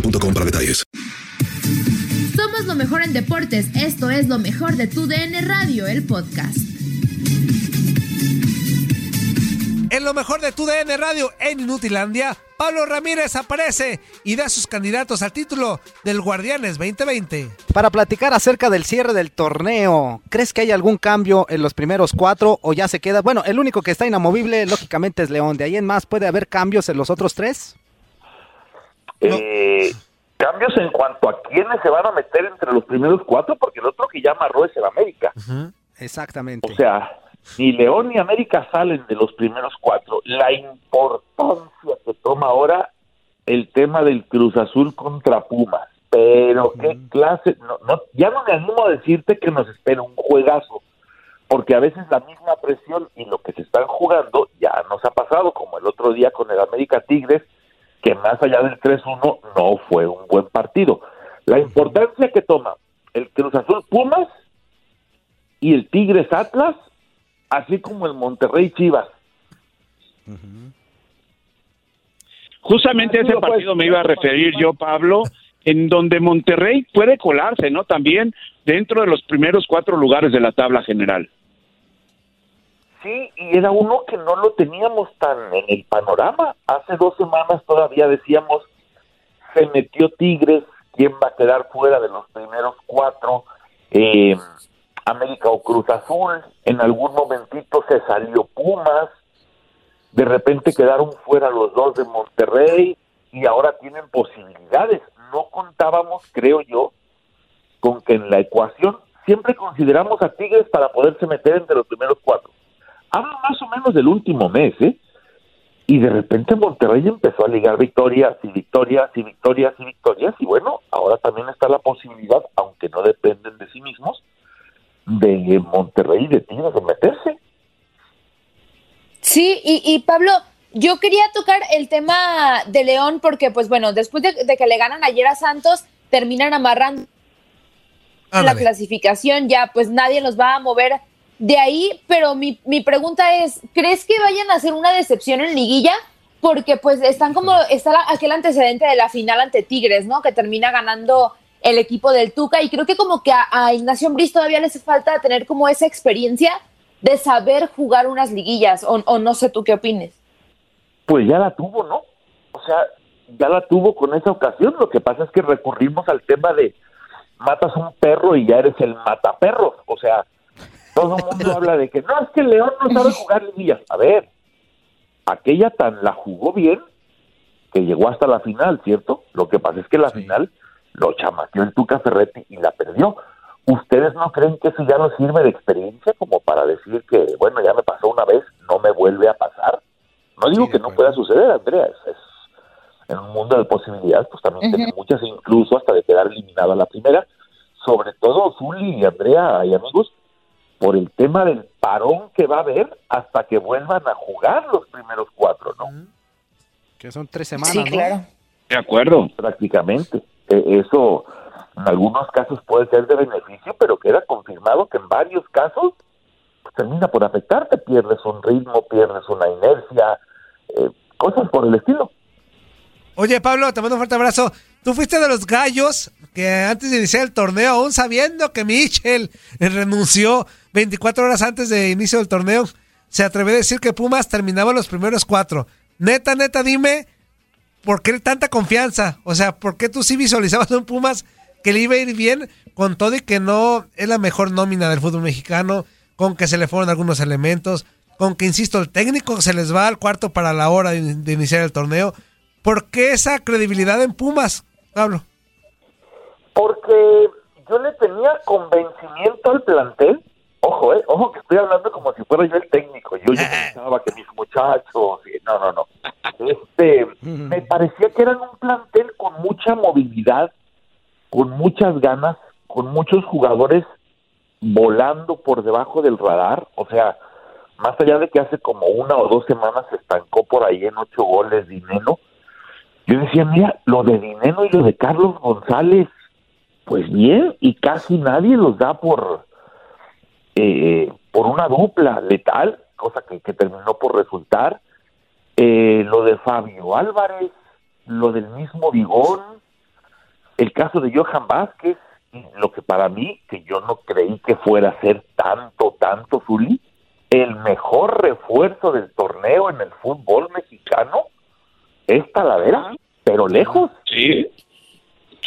boostmobile.com para detalles. Somos lo mejor en deportes. Esto es lo mejor de tu DN Radio, el podcast. En lo mejor de tu DN Radio en Inutilandia, Pablo Ramírez aparece y da sus candidatos al título del Guardianes 2020. Para platicar acerca del cierre del torneo, ¿crees que hay algún cambio en los primeros cuatro o ya se queda? Bueno, el único que está inamovible, lógicamente, es León. ¿De ahí en más puede haber cambios en los otros tres? Eh, cambios en cuanto a quiénes se van a meter entre los primeros cuatro, porque el otro que ya amarró es el América. Exactamente. O sea, ni León ni América salen de los primeros cuatro. La importancia que toma ahora el tema del Cruz Azul contra Pumas. Pero qué clase, no, no, ya no me animo a decirte que nos espera un juegazo, porque a veces la misma presión y lo que se están jugando ya nos ha pasado, como el otro día con el América Tigres, que más allá del 3-1 no fue un buen partido. La importancia que toma el Cruz Azul Pumas y el Tigres Atlas, así como el Monterrey Chivas. Justamente a ese partido me iba a referir yo, Pablo, en donde Monterrey puede colarse, ¿no? También dentro de los primeros cuatro lugares de la tabla general. Sí, y era uno que no lo teníamos tan en el panorama. Hace dos semanas todavía decíamos, se metió Tigres, ¿quién va a quedar fuera de los primeros cuatro? Eh, América o Cruz Azul, en algún momentito se salió Pumas, de repente quedaron fuera los dos de Monterrey y ahora tienen posibilidades. No contábamos, creo yo, con que en la ecuación siempre consideramos a Tigres para poderse meter entre los primeros cuatro. Hablo más o menos del último mes, ¿eh? Y de repente Monterrey empezó a ligar victorias y victorias y victorias y victorias. Y bueno, ahora también está la posibilidad, aunque no dependen de sí mismos, de Monterrey y de Tigres de meterse. Sí, y, y, Pablo, yo quería tocar el tema de León porque, pues bueno, después de, de que le ganan ayer a Santos, terminan amarrando la clasificación, ya pues nadie los va a mover de ahí, pero mi, mi pregunta es, ¿crees que vayan a hacer una decepción en liguilla? Porque pues están como, está la, aquel antecedente de la final ante Tigres, ¿no? Que termina ganando el equipo del Tuca y creo que como que a, a Ignacio Ambriz todavía le hace falta tener como esa experiencia de saber jugar unas liguillas, o, o no sé tú qué opines. Pues ya la tuvo, ¿no? O sea, ya la tuvo con esa ocasión, lo que pasa es que recurrimos al tema de matas un perro y ya eres el mataperros, o sea, todo el mundo habla de que no, es que León no sabe jugar liguillas. A ver, aquella tan la jugó bien que llegó hasta la final, ¿cierto? Lo que pasa es que la final lo chamaqueó el Tuca Ferretti y la perdió. ¿Ustedes no creen que eso ya no sirve de experiencia como para decir que, bueno, ya me pasó una vez, no me vuelve a pasar? No digo que no pueda suceder, Andrea, es, en un mundo de posibilidades, pues también tiene muchas, incluso hasta de quedar eliminada la primera, sobre todo Zuli y Andrea y amigos, por el tema del parón que va a haber hasta que vuelvan a jugar los primeros cuatro, ¿no? Que son tres semanas, Sí, claro. De acuerdo. Prácticamente. E- eso en algunos casos puede ser de beneficio, pero queda confirmado que en varios casos pues, termina por afectarte, pierdes un ritmo, pierdes una inercia, eh, cosas por el estilo. Oye, Pablo, te mando un fuerte abrazo. Tú fuiste de los gallos que antes de iniciar el torneo, aún sabiendo que Michel renunció 24 horas antes de inicio del torneo, se atrevió a decir que Pumas terminaba los primeros cuatro. Neta, neta, dime, ¿por qué tanta confianza? O sea, ¿por qué tú sí visualizabas un Pumas que le iba a ir bien con todo y que no es la mejor nómina del fútbol mexicano, con que se le fueron algunos elementos, con que, insisto, el técnico se les va al cuarto para la hora de iniciar el torneo? ¿Por qué esa credibilidad en Pumas, Pablo? Porque yo le tenía convencimiento al plantel. Ojo, eh, ojo que estoy hablando como si fuera yo el técnico. Yo ya pensaba que mis muchachos, no, no, no. Este, me parecía que eran un plantel con mucha movilidad, con muchas ganas, con muchos jugadores volando por debajo del radar. O sea, más allá de que hace como una o dos semanas se estancó por ahí en ocho goles Dineno, yo decía, mira, lo de Dineno y lo de Carlos González, pues bien, y casi nadie los da por, eh, por una dupla letal, cosa que, terminó por resultar. Eh, lo de Fabio Álvarez, lo del mismo Vigón, el caso de Johan Vázquez, lo que para mí, que yo no creí que fuera a ser tanto, tanto, Zuli, el mejor refuerzo del torneo en el fútbol mexicano es Talavera, pero lejos. Sí,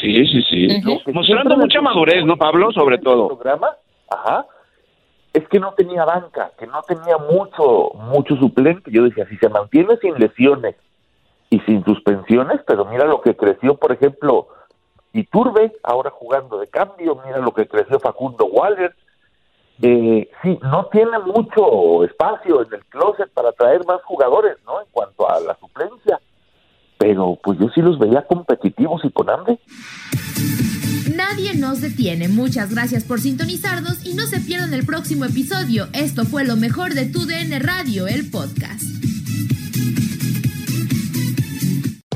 sí, sí, sí. Mostrando mucha madurez, ¿no, Pablo? Sobre todo. programa, ajá, es que no tenía banca, que no tenía mucho, mucho suplente. Yo decía, si se mantiene sin lesiones y sin suspensiones, pero mira lo que creció, por ejemplo, Iturbe, ahora jugando de cambio, mira lo que creció Facundo Waller. Eh, sí, no tiene mucho espacio en el closet para traer más jugadores, ¿no? En cuanto a la suplencia. Pero pues yo sí los veía competitivos y con hambre. Nadie nos detiene. Muchas gracias por sintonizarnos y no se pierdan el próximo episodio. Esto fue lo mejor de tu DN Radio, el podcast.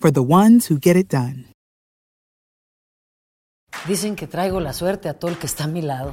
for the ones who get it done. Dicen que traigo la suerte a todo el que está a mi lado.